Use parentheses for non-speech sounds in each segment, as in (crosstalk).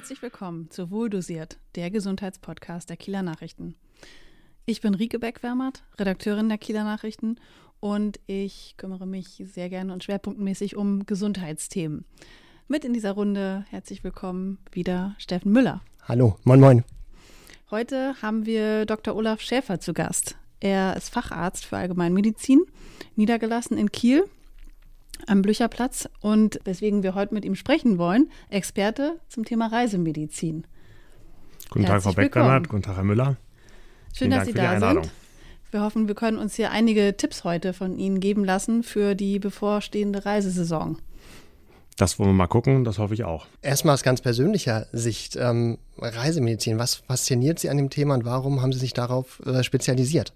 Herzlich willkommen zu Wohldosiert, der Gesundheitspodcast der Kieler Nachrichten. Ich bin Rike Beck-Wermert, Redakteurin der Kieler Nachrichten und ich kümmere mich sehr gerne und schwerpunktmäßig um Gesundheitsthemen. Mit in dieser Runde herzlich willkommen wieder Steffen Müller. Hallo, moin moin. Heute haben wir Dr. Olaf Schäfer zu Gast. Er ist Facharzt für Allgemeinmedizin, niedergelassen in Kiel am Blücherplatz und weswegen wir heute mit ihm sprechen wollen, Experte zum Thema Reisemedizin. Guten Tag, Frau Beck-Bernhard. Guten Tag, Herr Müller. Schön, Vielen dass Dank Sie da sind. Wir hoffen, wir können uns hier einige Tipps heute von Ihnen geben lassen für die bevorstehende Reisesaison. Das wollen wir mal gucken, das hoffe ich auch. Erstmal aus ganz persönlicher Sicht, ähm, Reisemedizin, was fasziniert Sie an dem Thema und warum haben Sie sich darauf äh, spezialisiert?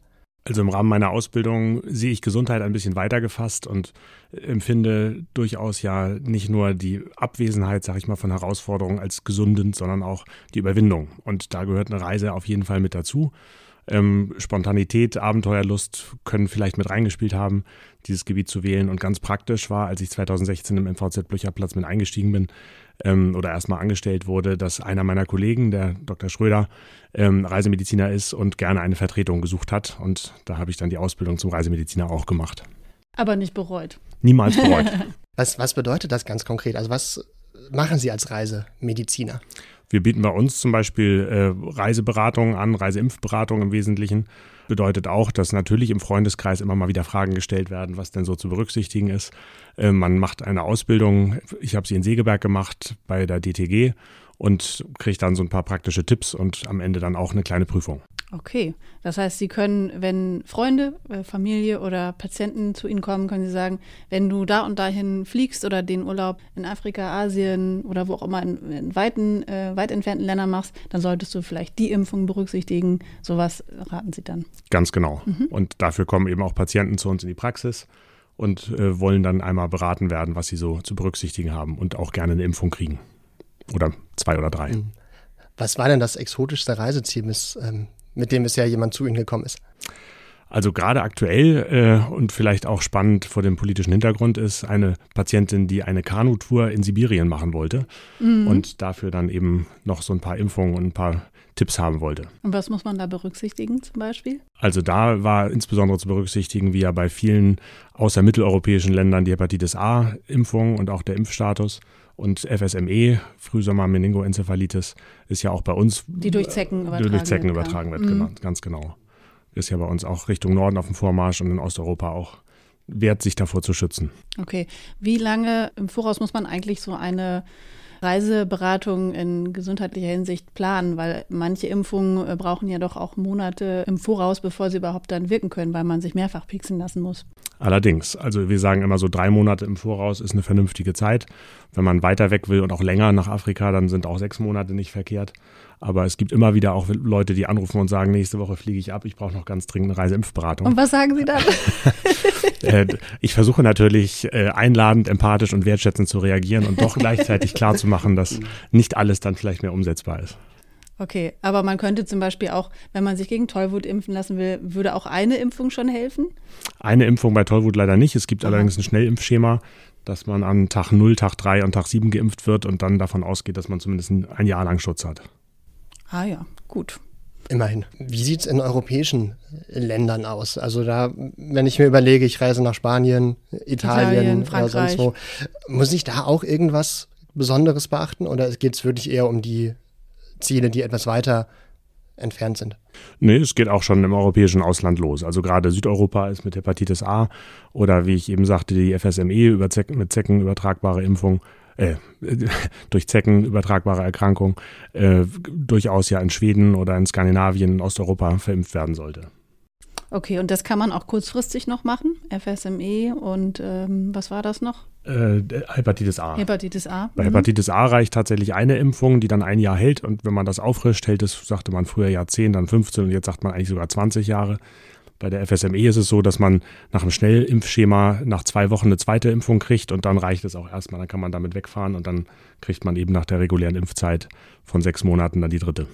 Also im Rahmen meiner Ausbildung sehe ich Gesundheit ein bisschen weiter gefasst und empfinde durchaus ja nicht nur die Abwesenheit, sag ich mal, von Herausforderungen als gesundend, sondern auch die Überwindung. Und da gehört eine Reise auf jeden Fall mit dazu. Ähm, Spontanität, Abenteuerlust können vielleicht mit reingespielt haben, dieses Gebiet zu wählen. Und ganz praktisch war, als ich 2016 im MVZ Blücherplatz mit eingestiegen bin, ähm, oder erstmal angestellt wurde, dass einer meiner Kollegen, der Dr. Schröder, ähm, Reisemediziner ist und gerne eine Vertretung gesucht hat. Und da habe ich dann die Ausbildung zum Reisemediziner auch gemacht. Aber nicht bereut. Niemals bereut. (laughs) was, was bedeutet das ganz konkret? Also was machen Sie als Reisemediziner? Wir bieten bei uns zum Beispiel äh, Reiseberatung an, Reiseimpfberatung im Wesentlichen. Bedeutet auch, dass natürlich im Freundeskreis immer mal wieder Fragen gestellt werden, was denn so zu berücksichtigen ist. Äh, man macht eine Ausbildung, ich habe sie in Segeberg gemacht bei der DTG und kriegt dann so ein paar praktische Tipps und am Ende dann auch eine kleine Prüfung. Okay, das heißt, Sie können, wenn Freunde, äh, Familie oder Patienten zu Ihnen kommen, können Sie sagen, wenn du da und dahin fliegst oder den Urlaub in Afrika, Asien oder wo auch immer in, in weiten, äh, weit entfernten Ländern machst, dann solltest du vielleicht die Impfung berücksichtigen. Sowas raten Sie dann. Ganz genau. Mhm. Und dafür kommen eben auch Patienten zu uns in die Praxis und äh, wollen dann einmal beraten werden, was sie so zu berücksichtigen haben und auch gerne eine Impfung kriegen. Oder zwei oder drei. Mhm. Was war denn das exotischste Reiseziel, bis, ähm, mit dem bisher jemand zu Ihnen gekommen ist? Also gerade aktuell äh, und vielleicht auch spannend vor dem politischen Hintergrund ist eine Patientin, die eine Kanutour in Sibirien machen wollte mhm. und dafür dann eben noch so ein paar Impfungen und ein paar Tipps haben wollte. Und was muss man da berücksichtigen zum Beispiel? Also da war insbesondere zu berücksichtigen, wie ja bei vielen außer mitteleuropäischen Ländern die Hepatitis A-Impfung und auch der Impfstatus. Und FSME, Frühsommer-Meningoenzephalitis, ist ja auch bei uns. Die durch Zecken übertragen, durch Zecken übertragen wird. Mhm. Genau, ganz genau. Ist ja bei uns auch Richtung Norden auf dem Vormarsch und in Osteuropa auch wert, sich davor zu schützen. Okay. Wie lange im Voraus muss man eigentlich so eine Reiseberatung in gesundheitlicher Hinsicht planen, weil manche Impfungen äh, brauchen ja doch auch Monate im Voraus, bevor sie überhaupt dann wirken können, weil man sich mehrfach pieksen lassen muss. Allerdings, also wir sagen immer so drei Monate im Voraus ist eine vernünftige Zeit. Wenn man weiter weg will und auch länger nach Afrika, dann sind auch sechs Monate nicht verkehrt. Aber es gibt immer wieder auch Leute, die anrufen und sagen, nächste Woche fliege ich ab, ich brauche noch ganz dringend eine Reiseimpfberatung. Und was sagen Sie dann? (laughs) Äh, ich versuche natürlich äh, einladend, empathisch und wertschätzend zu reagieren und doch gleichzeitig klarzumachen, dass nicht alles dann vielleicht mehr umsetzbar ist. Okay, aber man könnte zum Beispiel auch, wenn man sich gegen Tollwut impfen lassen will, würde auch eine Impfung schon helfen? Eine Impfung bei Tollwut leider nicht. Es gibt Aha. allerdings ein Schnellimpfschema, dass man an Tag 0, Tag 3 und Tag 7 geimpft wird und dann davon ausgeht, dass man zumindest ein Jahr lang Schutz hat. Ah ja, gut. Immerhin. Wie sieht es in europäischen Ländern aus? Also da, wenn ich mir überlege, ich reise nach Spanien, Italien, Italien oder sonst wo, muss ich da auch irgendwas Besonderes beachten oder geht es wirklich eher um die Ziele, die etwas weiter entfernt sind? Nee, es geht auch schon im europäischen Ausland los. Also gerade Südeuropa ist mit Hepatitis A oder wie ich eben sagte, die FSME über Zecken, mit Zecken übertragbare Impfung äh, (laughs) durch Zecken übertragbare Erkrankung äh, durchaus ja in Schweden oder in Skandinavien, in Osteuropa verimpft werden sollte. Okay, und das kann man auch kurzfristig noch machen? FSME und ähm, was war das noch? Äh, Hepatitis A. Hepatitis A. Bei mhm. Hepatitis A reicht tatsächlich eine Impfung, die dann ein Jahr hält. Und wenn man das auffrischt, hält es, sagte man früher Jahr 10, dann 15 und jetzt sagt man eigentlich sogar 20 Jahre. Bei der FSME ist es so, dass man nach einem Schnellimpfschema nach zwei Wochen eine zweite Impfung kriegt und dann reicht es auch erstmal. Dann kann man damit wegfahren und dann kriegt man eben nach der regulären Impfzeit von sechs Monaten dann die dritte.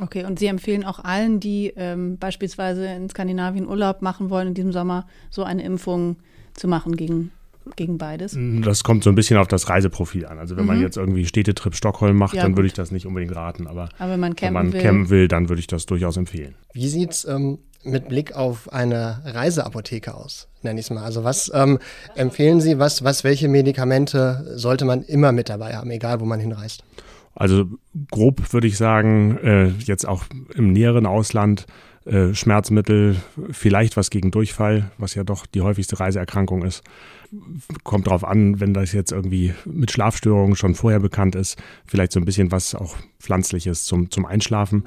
Okay, und Sie empfehlen auch allen, die ähm, beispielsweise in Skandinavien Urlaub machen wollen in diesem Sommer, so eine Impfung zu machen gegen gegen beides? Das kommt so ein bisschen auf das Reiseprofil an. Also wenn mhm. man jetzt irgendwie Städtetrip Stockholm macht, ja, dann würde ich das nicht unbedingt raten. Aber, aber wenn man campen, wenn man will. campen will, dann würde ich das durchaus empfehlen. Wie sieht es ähm, mit Blick auf eine Reiseapotheke aus, nenne ich es mal. Also was ähm, empfehlen Sie, was, was, welche Medikamente sollte man immer mit dabei haben, egal wo man hinreist? Also grob würde ich sagen, äh, jetzt auch im näheren Ausland äh, Schmerzmittel, vielleicht was gegen Durchfall, was ja doch die häufigste Reiseerkrankung ist. Kommt darauf an, wenn das jetzt irgendwie mit Schlafstörungen schon vorher bekannt ist, vielleicht so ein bisschen was auch pflanzliches zum, zum Einschlafen.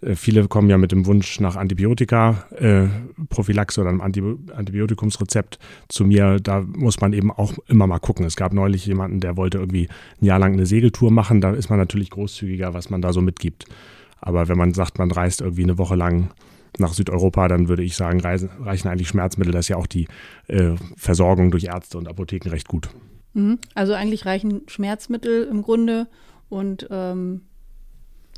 Äh, viele kommen ja mit dem Wunsch nach Antibiotika, äh, Prophylaxe oder einem Antibiotikumsrezept zu mir. Da muss man eben auch immer mal gucken. Es gab neulich jemanden, der wollte irgendwie ein Jahr lang eine Segeltour machen. Da ist man natürlich großzügiger, was man da so mitgibt. Aber wenn man sagt, man reist irgendwie eine Woche lang nach Südeuropa, dann würde ich sagen, reisen, reichen eigentlich Schmerzmittel. Das ist ja auch die äh, Versorgung durch Ärzte und Apotheken recht gut. Mhm. Also eigentlich reichen Schmerzmittel im Grunde und ähm,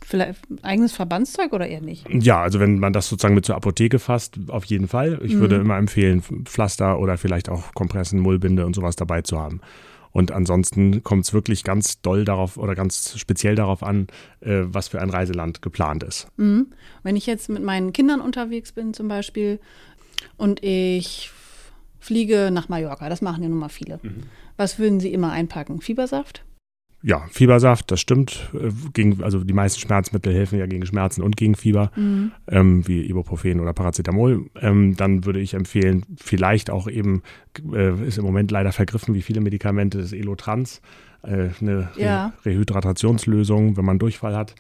vielleicht eigenes Verbandszeug oder eher nicht? Ja, also wenn man das sozusagen mit zur Apotheke fasst, auf jeden Fall. Ich mhm. würde immer empfehlen, Pflaster oder vielleicht auch Kompressen, Mullbinde und sowas dabei zu haben. Und ansonsten kommt es wirklich ganz doll darauf oder ganz speziell darauf an, äh, was für ein Reiseland geplant ist. Mhm. Wenn ich jetzt mit meinen Kindern unterwegs bin zum Beispiel und ich fliege nach Mallorca, das machen ja nun mal viele. Mhm. Was würden Sie immer einpacken? Fiebersaft? Ja, Fiebersaft, das stimmt. Äh, gegen, also die meisten Schmerzmittel helfen ja gegen Schmerzen und gegen Fieber, mhm. ähm, wie Ibuprofen oder Paracetamol. Ähm, dann würde ich empfehlen, vielleicht auch eben, äh, ist im Moment leider vergriffen, wie viele Medikamente, das Elotrans, äh, eine ja. Re Rehydratationslösung, wenn man Durchfall hat.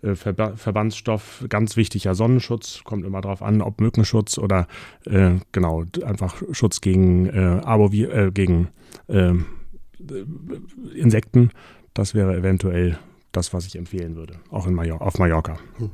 Äh, Ver Verbandsstoff, ganz wichtiger Sonnenschutz, kommt immer darauf an, ob Mückenschutz oder äh, genau, einfach Schutz gegen äh, Arbovi äh, gegen ähm, Insekten das wäre eventuell das, was ich empfehlen würde, auch in Major auf Mallorca. Hm.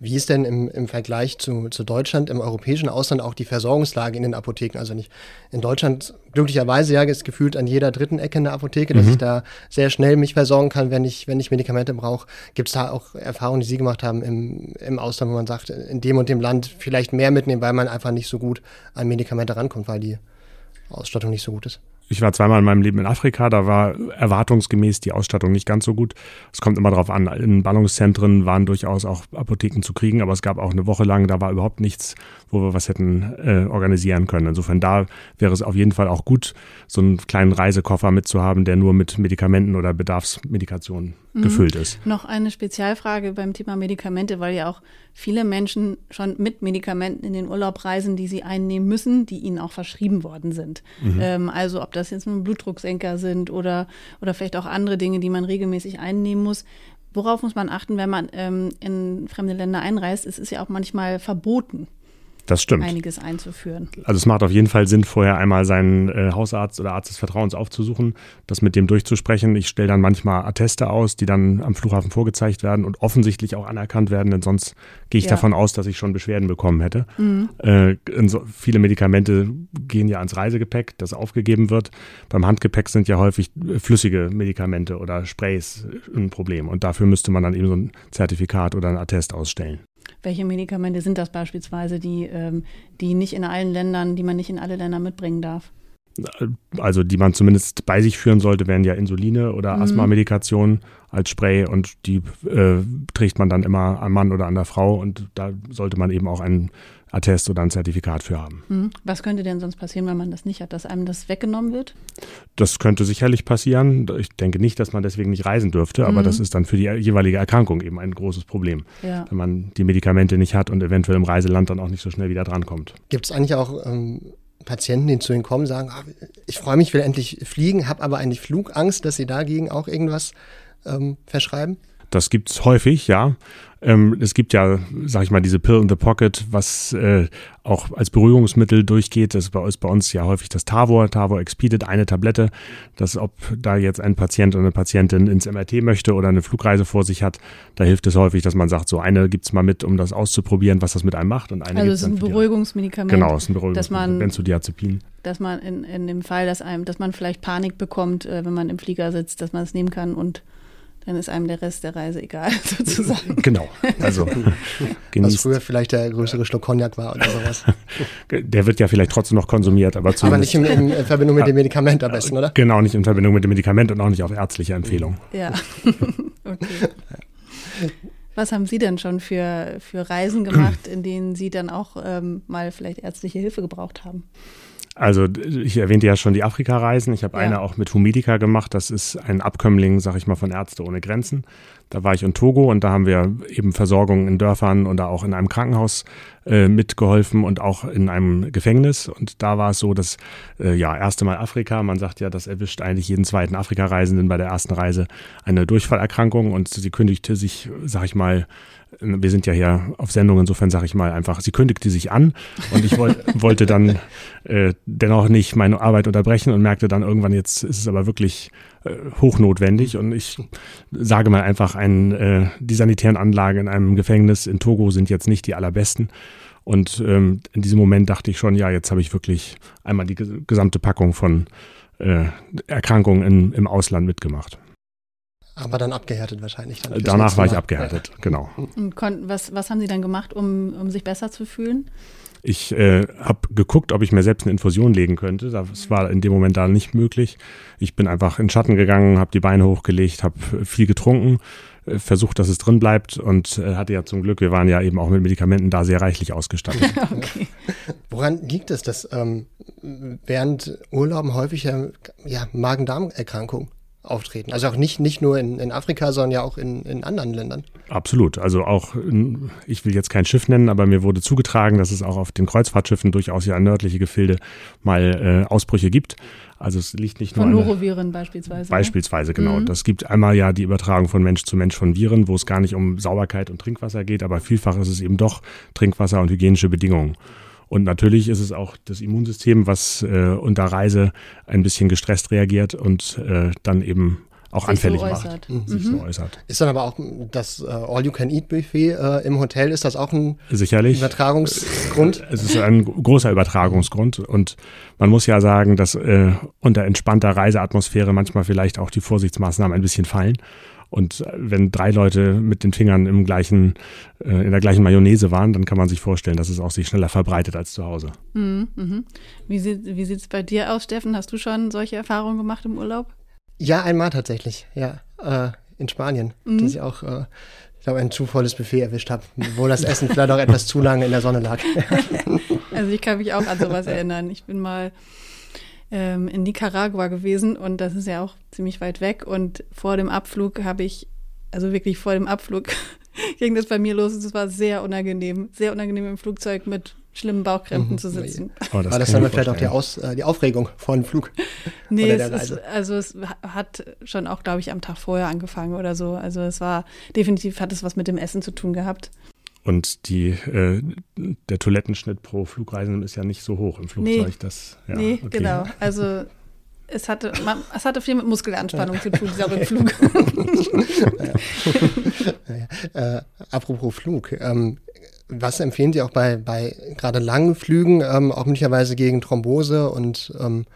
Wie ist denn im, im Vergleich zu, zu Deutschland, im europäischen Ausland auch die Versorgungslage in den Apotheken? Also nicht in Deutschland glücklicherweise ja ist gefühlt an jeder dritten Ecke eine Apotheke, dass mhm. ich da sehr schnell mich versorgen kann, wenn ich, wenn ich Medikamente brauche. Gibt es da auch Erfahrungen, die Sie gemacht haben im, im Ausland, wo man sagt, in dem und dem Land vielleicht mehr mitnehmen, weil man einfach nicht so gut an Medikamente rankommt, weil die Ausstattung nicht so gut ist? Ich war zweimal in meinem Leben in Afrika, da war erwartungsgemäß die Ausstattung nicht ganz so gut. Es kommt immer darauf an, in Ballungszentren waren durchaus auch Apotheken zu kriegen, aber es gab auch eine Woche lang, da war überhaupt nichts, wo wir was hätten äh, organisieren können. Insofern da wäre es auf jeden Fall auch gut, so einen kleinen Reisekoffer mitzuhaben, der nur mit Medikamenten oder Bedarfsmedikationen mhm. gefüllt ist. Noch eine Spezialfrage beim Thema Medikamente, weil ja auch viele Menschen schon mit Medikamenten in den Urlaub reisen, die sie einnehmen müssen, die ihnen auch verschrieben worden sind. Mhm. Ähm, also ob das jetzt nun Blutdrucksenker sind oder, oder vielleicht auch andere Dinge, die man regelmäßig einnehmen muss. Worauf muss man achten, wenn man ähm, in fremde Länder einreist? Es ist ja auch manchmal verboten. Das stimmt. Einiges einzuführen. Also es macht auf jeden Fall Sinn, vorher einmal seinen äh, Hausarzt oder Arzt des Vertrauens aufzusuchen, das mit dem durchzusprechen. Ich stelle dann manchmal Atteste aus, die dann am Flughafen vorgezeigt werden und offensichtlich auch anerkannt werden, denn sonst gehe ich ja. davon aus, dass ich schon Beschwerden bekommen hätte. Mhm. Äh, viele Medikamente gehen ja ans Reisegepäck, das aufgegeben wird. Beim Handgepäck sind ja häufig flüssige Medikamente oder Sprays ein Problem und dafür müsste man dann eben so ein Zertifikat oder ein Attest ausstellen. Welche Medikamente sind das beispielsweise, die, ähm, die nicht in allen Ländern, die man nicht in alle Länder mitbringen darf? Also die man zumindest bei sich führen sollte, wären ja Insuline oder mhm. Asthma-Medikationen als Spray und die äh, trägt man dann immer am Mann oder an der Frau und da sollte man eben auch einen Attest oder ein Zertifikat für haben. Hm. Was könnte denn sonst passieren, wenn man das nicht hat, dass einem das weggenommen wird? Das könnte sicherlich passieren. Ich denke nicht, dass man deswegen nicht reisen dürfte, aber mhm. das ist dann für die jeweilige Erkrankung eben ein großes Problem, ja. wenn man die Medikamente nicht hat und eventuell im Reiseland dann auch nicht so schnell wieder drankommt. Gibt es eigentlich auch ähm, Patienten, die zu Ihnen kommen, sagen, ah, ich freue mich, will endlich fliegen, habe aber eigentlich Flugangst, dass Sie dagegen auch irgendwas ähm, verschreiben? Das gibt es häufig, ja. Ähm, es gibt ja, sag ich mal, diese Pill in the Pocket, was äh, auch als Beruhigungsmittel durchgeht. Das ist bei, ist bei uns ja häufig das Tavor, Tavor Expedit, eine Tablette. Das, ob da jetzt ein Patient oder eine Patientin ins MRT möchte oder eine Flugreise vor sich hat, da hilft es häufig, dass man sagt, so eine gibt's mal mit, um das auszuprobieren, was das mit einem macht. Und eine also es ist ein Beruhigungsmedikament. Genau, es ist ein Beruhigungsmedikament, Benzodiazepin. Dass man in, in dem Fall, dass einem, dass man vielleicht Panik bekommt, äh, wenn man im Flieger sitzt, dass man es nehmen kann und dann ist einem der Rest der Reise egal, (laughs) sozusagen. Genau. Also (laughs) Was früher vielleicht der größere Schluck Cognac war oder sowas. (laughs) Der wird ja vielleicht trotzdem noch konsumiert, aber zumindest. Aber nicht in, in Verbindung mit dem Medikament am besten, oder? Genau, nicht in Verbindung mit dem Medikament und auch nicht auf ärztliche Empfehlung. Ja. okay. Was haben Sie denn schon für, für Reisen gemacht, in denen Sie dann auch ähm, mal vielleicht ärztliche Hilfe gebraucht haben? Also ich erwähnte ja schon die Afrika-Reisen. Ich habe ja. eine auch mit Humidika gemacht. Das ist ein Abkömmling, sag ich mal, von Ärzte ohne Grenzen. Da war ich in Togo und da haben wir eben Versorgung in Dörfern und auch in einem Krankenhaus äh, mitgeholfen und auch in einem Gefängnis. Und da war es so, dass äh, ja erste Mal Afrika. Man sagt ja, das erwischt eigentlich jeden zweiten Afrika-Reisenden bei der ersten Reise eine Durchfallerkrankung und sie kündigte sich, sag ich mal, wir sind ja hier auf Sendung, insofern sage ich mal einfach, sie kündigte sich an und ich wollt, (laughs) wollte dann äh, dennoch nicht meine Arbeit unterbrechen und merkte dann irgendwann, jetzt ist es aber wirklich äh, hochnotwendig und ich sage mal einfach, ein, äh, die sanitären Anlagen in einem Gefängnis in Togo sind jetzt nicht die allerbesten. Und ähm, in diesem Moment dachte ich schon, ja, jetzt habe ich wirklich einmal die gesamte Packung von äh, Erkrankungen in, im Ausland mitgemacht. Aber dann abgehärtet wahrscheinlich. Dann Danach war ich abgehärtet, ja. genau. Und was, was haben Sie dann gemacht, um, um sich besser zu fühlen? Ich äh, habe geguckt, ob ich mir selbst eine Infusion legen könnte. Das war in dem Moment da nicht möglich. Ich bin einfach in den Schatten gegangen, habe die Beine hochgelegt, habe viel getrunken, versucht, dass es drin bleibt und äh, hatte ja zum Glück, wir waren ja eben auch mit Medikamenten da sehr reichlich ausgestattet. (laughs) okay. Woran liegt es, dass ähm, während Urlauben häufig ja, ja Magen-Darm-Erkrankungen auftreten. Also auch nicht, nicht nur in, in Afrika, sondern ja auch in, in anderen Ländern. Absolut. Also auch, ich will jetzt kein Schiff nennen, aber mir wurde zugetragen, dass es auch auf den Kreuzfahrtschiffen durchaus ja nördliche Gefilde mal äh, Ausbrüche gibt. Also es liegt nicht von nur Von Noroviren beispielsweise. Ne? Beispielsweise, ne? genau. Mhm. Das gibt einmal ja die Übertragung von Mensch zu Mensch von Viren, wo es gar nicht um Sauberkeit und Trinkwasser geht, aber vielfach ist es eben doch Trinkwasser und hygienische Bedingungen. Und natürlich ist es auch das Immunsystem, was äh, unter Reise ein bisschen gestresst reagiert und äh, dann eben auch sich anfällig so macht. Mhm. Sich so äußert. Ist dann aber auch das äh, All-You-Can-Eat-Buffet äh, im Hotel, ist das auch ein Sicherlich. Übertragungsgrund? Es ist ein großer Übertragungsgrund und man muss ja sagen, dass äh, unter entspannter Reiseatmosphäre manchmal vielleicht auch die Vorsichtsmaßnahmen ein bisschen fallen. Und wenn drei Leute mit den Fingern im gleichen, äh, in der gleichen Mayonnaise waren, dann kann man sich vorstellen, dass es auch sich schneller verbreitet als zu Hause. Mhm, mhm. Wie sieht wie es bei dir aus, Steffen? Hast du schon solche Erfahrungen gemacht im Urlaub? Ja, einmal tatsächlich, ja. Äh, in Spanien, mhm. dass ich auch äh, ich glaube, ein zu volles Buffet erwischt habe, wo das Essen vielleicht auch etwas zu lange in der Sonne lag. (laughs) also ich kann mich auch an sowas (laughs) erinnern. Ich bin mal ähm, in Nicaragua gewesen und das ist ja auch ziemlich weit weg. Und vor dem Abflug habe ich, also wirklich vor dem Abflug, (laughs) ging das bei mir los. Es war sehr unangenehm, sehr unangenehm im Flugzeug mit schlimmen Bauchkrämpfen mhm. zu sitzen. Oh, War das dann vielleicht auch die, Aus, äh, die Aufregung vor dem Flug? (laughs) Nee, es ist, also es hat schon auch, glaube ich, am Tag vorher angefangen oder so. Also es war definitiv, hat es was mit dem Essen zu tun gehabt. Und die, äh, der Toilettenschnitt pro Flugreisenden ist ja nicht so hoch im Flugzeug. Nee, das, ja, nee okay. genau. Also es hatte, man, es hatte viel mit Muskelanspannung zu tun, dieser Rückflug. (laughs) äh, apropos Flug, ähm, was empfehlen Sie auch bei, bei gerade langen Flügen, ähm, auch möglicherweise gegen Thrombose und ähm,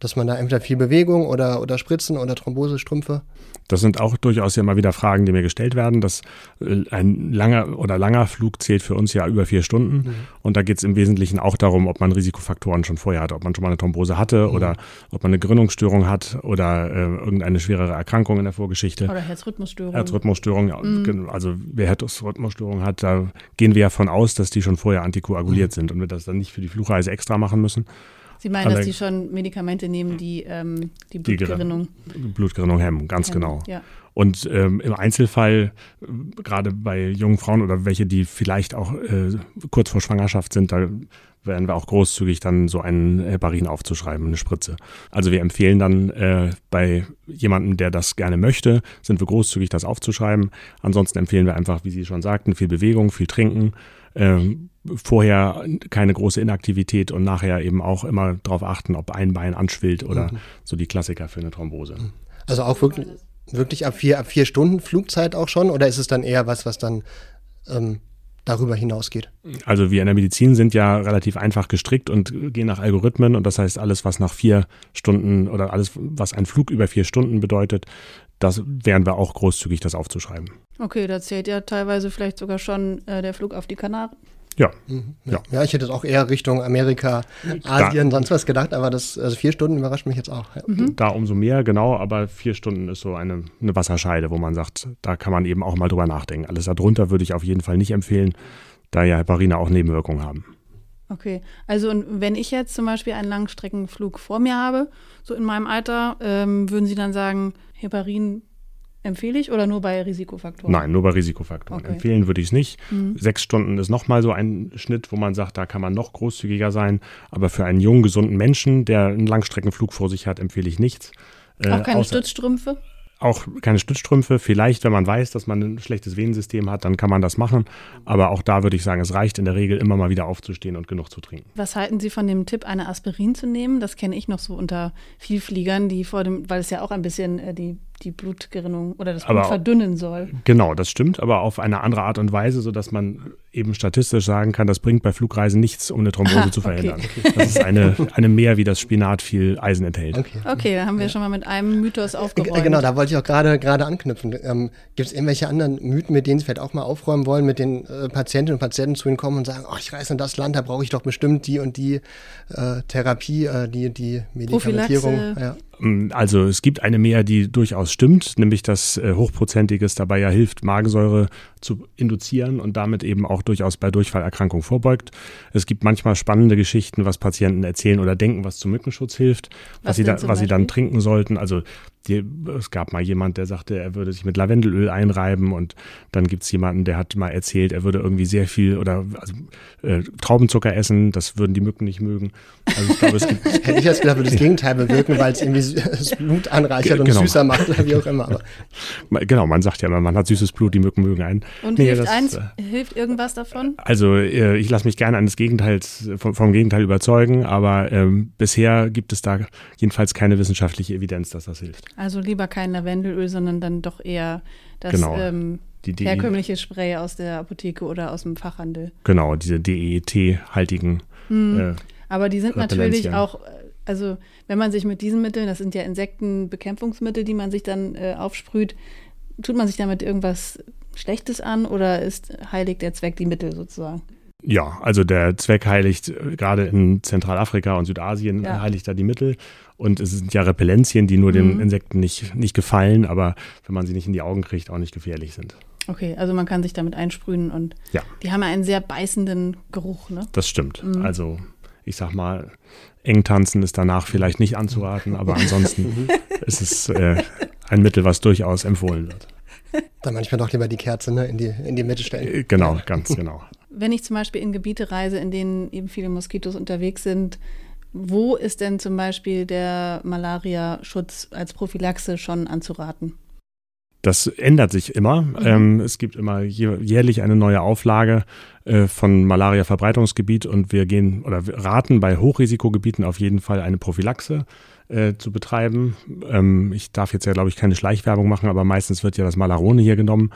dass man da entweder viel Bewegung oder, oder Spritzen oder Thrombosestrümpfe? Das sind auch durchaus ja immer wieder Fragen, die mir gestellt werden. Das, äh, ein langer oder langer Flug zählt für uns ja über vier Stunden. Mhm. Und da geht es im Wesentlichen auch darum, ob man Risikofaktoren schon vorher hat, ob man schon mal eine Thrombose hatte mhm. oder ob man eine Gerinnungsstörung hat oder äh, irgendeine schwerere Erkrankung in der Vorgeschichte. Oder Herzrhythmusstörung. Herzrhythmusstörung, ja. Mhm. Also wer Herzrhythmusstörung hat, da gehen wir ja von aus, dass die schon vorher antikoaguliert mhm. sind und wir das dann nicht für die Flugreise extra machen müssen. Sie meinen, dass die schon Medikamente nehmen, die ähm, die Blutgerinnung, die Blutgerinnung hemmen, ganz hemmen, genau. Ja. Und ähm, im Einzelfall, gerade bei jungen Frauen oder welche, die vielleicht auch äh, kurz vor Schwangerschaft sind, da werden wir auch großzügig dann so einen Heparin aufzuschreiben, eine Spritze. Also wir empfehlen dann äh, bei jemandem, der das gerne möchte, sind wir großzügig, das aufzuschreiben. Ansonsten empfehlen wir einfach, wie Sie schon sagten, viel Bewegung, viel Trinken. Ähm, vorher keine große Inaktivität und nachher eben auch immer darauf achten, ob ein Bein anschwillt oder mhm. so die Klassiker für eine Thrombose. Also auch wirklich, wirklich ab vier, ab vier Stunden Flugzeit auch schon oder ist es dann eher was, was dann ähm, darüber hinausgeht. Also wir in der Medizin sind ja relativ einfach gestrickt und gehen nach Algorithmen und das heißt alles, was nach vier Stunden oder alles, was ein Flug über vier Stunden bedeutet, das wären wir auch großzügig, das aufzuschreiben. Okay, da zählt ja teilweise vielleicht sogar schon äh, der Flug auf die Kanaren. Ja. Mhm. ja. Ja, ich hätte es auch eher Richtung Amerika, Asien, da, sonst was gedacht, aber das, also vier Stunden überrascht mich jetzt auch. Ja. Mhm. Da umso mehr, genau, aber vier Stunden ist so eine, eine Wasserscheide, wo man sagt, da kann man eben auch mal drüber nachdenken. Alles darunter würde ich auf jeden Fall nicht empfehlen, da ja Heparine auch Nebenwirkungen haben. Okay, also und wenn ich jetzt zum Beispiel einen Langstreckenflug vor mir habe, so in meinem Alter, ähm, würden Sie dann sagen, Heparin empfehle ich oder nur bei Risikofaktoren? Nein, nur bei Risikofaktoren. Okay. Empfehlen würde ich es nicht. Mhm. Sechs Stunden ist nochmal so ein Schnitt, wo man sagt, da kann man noch großzügiger sein. Aber für einen jungen, gesunden Menschen, der einen Langstreckenflug vor sich hat, empfehle ich nichts. Auch keine äh, Stützstrümpfe? auch keine Stützstrümpfe. Vielleicht, wenn man weiß, dass man ein schlechtes Venensystem hat, dann kann man das machen. Aber auch da würde ich sagen, es reicht in der Regel immer mal wieder aufzustehen und genug zu trinken. Was halten Sie von dem Tipp, eine Aspirin zu nehmen? Das kenne ich noch so unter Vielfliegern, die vor dem, weil es ja auch ein bisschen äh, die die Blutgerinnung oder das Blut aber, verdünnen soll. Genau, das stimmt, aber auf eine andere Art und Weise, sodass man eben statistisch sagen kann, das bringt bei Flugreisen nichts, um eine Thrombose ah, zu verhindern. (laughs) Okay. Das ist eine, eine mehr, wie das Spinat viel Eisen enthält. Okay, okay da haben wir ja. schon mal mit einem Mythos aufgeräumt. Genau, da wollte ich auch gerade gerade anknüpfen. Ähm, Gibt es irgendwelche anderen Mythen, mit denen Sie vielleicht auch mal aufräumen wollen, mit den äh, Patientinnen und Patienten zu Ihnen kommen und sagen, oh, ich reise in das Land, da brauche ich doch bestimmt die und die äh, Therapie, äh, die, die Medikamentierung. Ja. Ähm, also es gibt eine mehr, die durchaus stimmt, nämlich dass äh, Hochprozentiges dabei ja hilft, Magensäure zu induzieren und damit eben auch durchaus bei Durchfallerkrankungen vorbeugt. Es gibt manchmal spannende Geschichten, was Patienten erzählen oder denken, was zum Mückenschutz hilft, was, was sie, da, was sie dann trinken sollten. Also die, es gab mal jemand, der sagte, er würde sich mit Lavendelöl einreiben und dann gibt es jemanden, der hat mal erzählt, er würde irgendwie sehr viel oder also, äh, Traubenzucker essen, das würden die Mücken nicht mögen. Also ich glaube, es gibt (laughs) Hätte ich jetzt gedacht, würde das Gegenteil bewirken, weil es irgendwie das Blut anreichert und genau. süßer macht oder wie auch immer. Aber. Genau, man sagt ja, man hat süßes Blut, die Mücken mögen einen. Und nee, hilft, das, eins, äh, hilft irgendwas davon? Also äh, ich lasse mich gerne eines Gegenteils, vom, vom Gegenteil überzeugen, aber ähm, bisher gibt es da jedenfalls keine wissenschaftliche Evidenz, dass das hilft. Also lieber kein Lavendelöl, sondern dann doch eher das genau. ähm, die, die, herkömmliche Spray aus der Apotheke oder aus dem Fachhandel. Genau, diese DET-haltigen. Mhm. Äh, Aber die sind natürlich auch, also wenn man sich mit diesen Mitteln, das sind ja Insektenbekämpfungsmittel, die man sich dann äh, aufsprüht, tut man sich damit irgendwas Schlechtes an oder ist heiligt der Zweck die Mittel sozusagen? Ja, also der Zweck heiligt äh, gerade in Zentralafrika und Südasien ja. heiligt da die Mittel. Und es sind ja Repellenzien, die nur mhm. den Insekten nicht, nicht gefallen, aber wenn man sie nicht in die Augen kriegt, auch nicht gefährlich sind. Okay, also man kann sich damit einsprühen und ja. die haben ja einen sehr beißenden Geruch, ne? Das stimmt. Mhm. Also ich sag mal, eng tanzen ist danach vielleicht nicht anzuraten, aber ansonsten (laughs) ist es äh, ein Mittel, was durchaus empfohlen wird. Dann manchmal doch lieber die Kerze ne, in, die, in die Mitte stellen. Äh, genau, ganz genau. Wenn ich zum Beispiel in Gebiete reise, in denen eben viele Moskitos unterwegs sind, wo ist denn zum Beispiel der Malaria-Schutz als Prophylaxe schon anzuraten? Das ändert sich immer. Mhm. Ähm, es gibt immer jährlich eine neue Auflage äh, von Malaria-Verbreitungsgebiet und wir gehen oder wir raten bei Hochrisikogebieten auf jeden Fall eine Prophylaxe äh, zu betreiben. Ähm, ich darf jetzt ja, glaube ich, keine Schleichwerbung machen, aber meistens wird ja das Malarone hier genommen.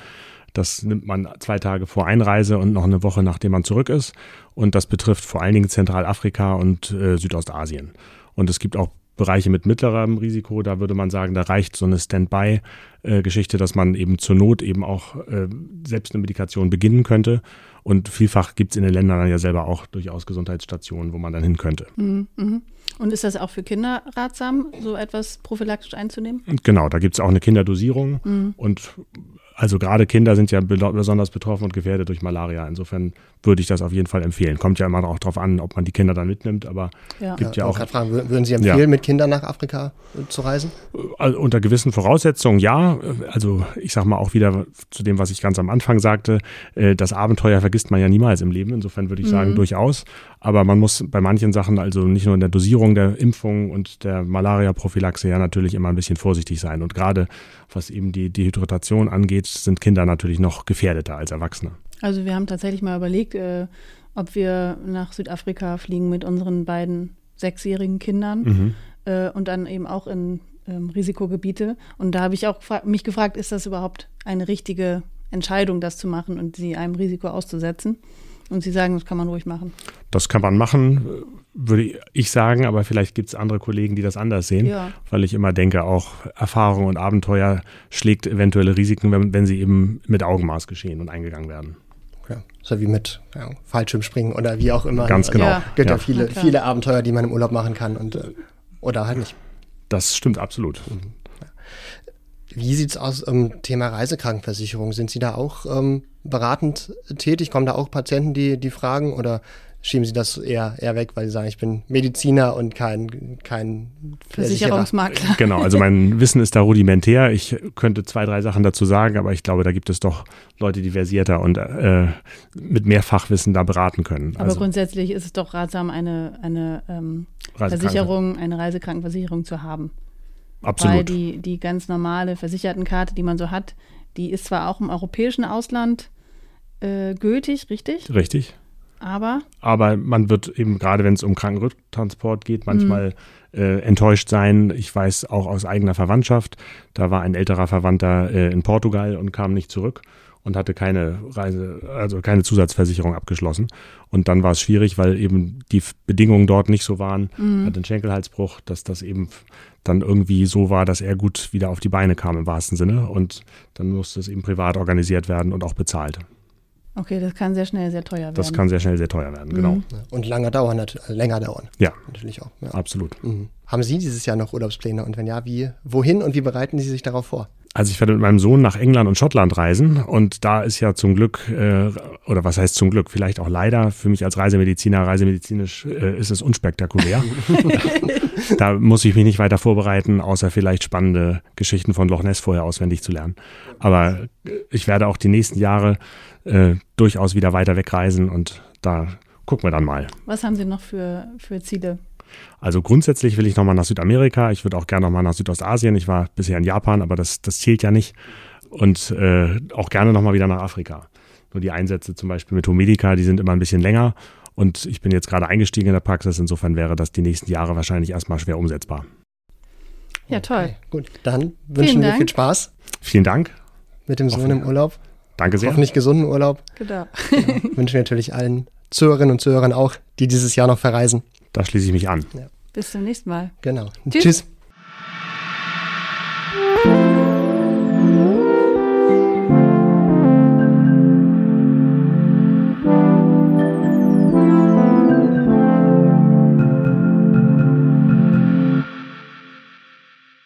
Das nimmt man zwei Tage vor Einreise und noch eine Woche, nachdem man zurück ist. Und das betrifft vor allen Dingen Zentralafrika und äh, Südostasien. Und es gibt auch Bereiche mit mittlerem Risiko, da würde man sagen, da reicht so eine Standby-Geschichte, dass man eben zur Not eben auch äh, selbst eine Medikation beginnen könnte. Und vielfach gibt es in den Ländern dann ja selber auch durchaus Gesundheitsstationen, wo man dann hin könnte. Mhm, mhm. Und ist das auch für Kinder ratsam, so etwas prophylaktisch einzunehmen? Genau, da gibt es auch eine Kinderdosierung. Mhm. Und also gerade Kinder sind ja besonders betroffen und gefährdet durch Malaria. Insofern würde ich das auf jeden Fall empfehlen. Kommt ja immer auch darauf an, ob man die Kinder dann mitnimmt, aber ja. gibt ja, ja auch. Fragen, würden Sie empfehlen, ja. mit Kindern nach Afrika zu reisen? Also unter gewissen Voraussetzungen ja. Also ich sage mal auch wieder zu dem, was ich ganz am Anfang sagte, äh, das Abenteuer vergisst man ja niemals im Leben. Insofern würde ich sagen, mhm. durchaus. Aber man muss bei manchen Sachen, also nicht nur in der Dosierung der Impfung und der Malaria-Prophylaxe, ja natürlich immer ein bisschen vorsichtig sein. Und gerade was eben die Dehydratation angeht, sind Kinder natürlich noch gefährdeter als Erwachsene. Also wir haben tatsächlich mal überlegt, äh, ob wir nach Südafrika fliegen mit unseren beiden sechsjährigen Kindern mhm. äh, und dann eben auch in ähm, Risikogebiete. Und da habe ich auch mich gefragt, ist das überhaupt eine richtige Entscheidung, das zu machen und sie einem Risiko auszusetzen? Und Sie sagen, das kann man ruhig machen. Das kann man machen, würde ich sagen, aber vielleicht gibt es andere Kollegen, die das anders sehen, ja. weil ich immer denke, auch Erfahrung und Abenteuer schlägt eventuelle Risiken, wenn, wenn sie eben mit Augenmaß geschehen und eingegangen werden. Ja, so wie mit ja, Fallschirmspringen oder wie auch immer. Ganz genau. Also, gibt ja, viele, viele Abenteuer, die man im Urlaub machen kann und äh, oder halt nicht. Das stimmt absolut. Mhm. Wie sieht es aus im ähm, Thema Reisekrankenversicherung? Sind Sie da auch ähm, beratend tätig? Kommen da auch Patienten, die, die fragen oder schieben Sie das eher, eher weg, weil Sie sagen, ich bin Mediziner und kein, kein Versicherungsmakler? (laughs) Genau, also mein Wissen ist da rudimentär. Ich könnte zwei, drei Sachen dazu sagen, aber ich glaube, da gibt es doch Leute, die versierter und äh, mit mehr Fachwissen da beraten können. Aber also, grundsätzlich ist es doch ratsam, eine, eine ähm, Versicherung, eine Reisekrankenversicherung zu haben. Absolut. Weil die, die ganz normale Versichertenkarte, die man so hat, die ist zwar auch im europäischen Ausland äh, gültig, richtig? Richtig. Aber? Aber man wird eben, gerade wenn es um Krankenrücktransport geht, manchmal mhm. äh, enttäuscht sein. Ich weiß auch aus eigener Verwandtschaft, da war ein älterer Verwandter äh, in Portugal und kam nicht zurück und hatte keine Reise, also keine Zusatzversicherung abgeschlossen. Und dann war es schwierig, weil eben die Bedingungen dort nicht so waren, mhm. hat einen Schenkelhalsbruch, dass das eben dann irgendwie so war, dass er gut wieder auf die Beine kam im wahrsten Sinne. Und dann musste es eben privat organisiert werden und auch bezahlt. Okay, das kann sehr schnell sehr teuer werden. Das kann sehr schnell sehr teuer werden, genau. Mhm. Und lange dauern, länger dauern. Ja. Natürlich auch. Ja. Absolut. Mhm. Haben Sie dieses Jahr noch Urlaubspläne? Und wenn ja, wie, wohin und wie bereiten Sie sich darauf vor? Also ich werde mit meinem Sohn nach England und Schottland reisen und da ist ja zum Glück, äh, oder was heißt zum Glück, vielleicht auch leider, für mich als Reisemediziner, reisemedizinisch äh, ist es unspektakulär. (laughs) da muss ich mich nicht weiter vorbereiten, außer vielleicht spannende Geschichten von Loch Ness vorher auswendig zu lernen. Aber ich werde auch die nächsten Jahre äh, durchaus wieder weiter wegreisen und da gucken wir dann mal. Was haben Sie noch für, für Ziele? Also grundsätzlich will ich nochmal nach Südamerika. Ich würde auch gerne nochmal nach Südostasien. Ich war bisher in Japan, aber das, das zählt ja nicht. Und äh, auch gerne nochmal wieder nach Afrika. Nur die Einsätze zum Beispiel mit Homedica, die sind immer ein bisschen länger. Und ich bin jetzt gerade eingestiegen in der Praxis. Insofern wäre das die nächsten Jahre wahrscheinlich erstmal schwer umsetzbar. Ja, toll. Okay, gut, dann wünschen Vielen wir viel Spaß. Vielen Dank. Mit dem Sohn im Urlaub. Danke sehr. Hoffentlich gesunden Urlaub. Genau. ja, wünschen wir natürlich allen Zuhörerinnen und Zuhörern auch, die dieses Jahr noch verreisen. Da schließe ich mich an. Ja. Bis zum nächsten Mal. Genau. Tschüss. Tschüss.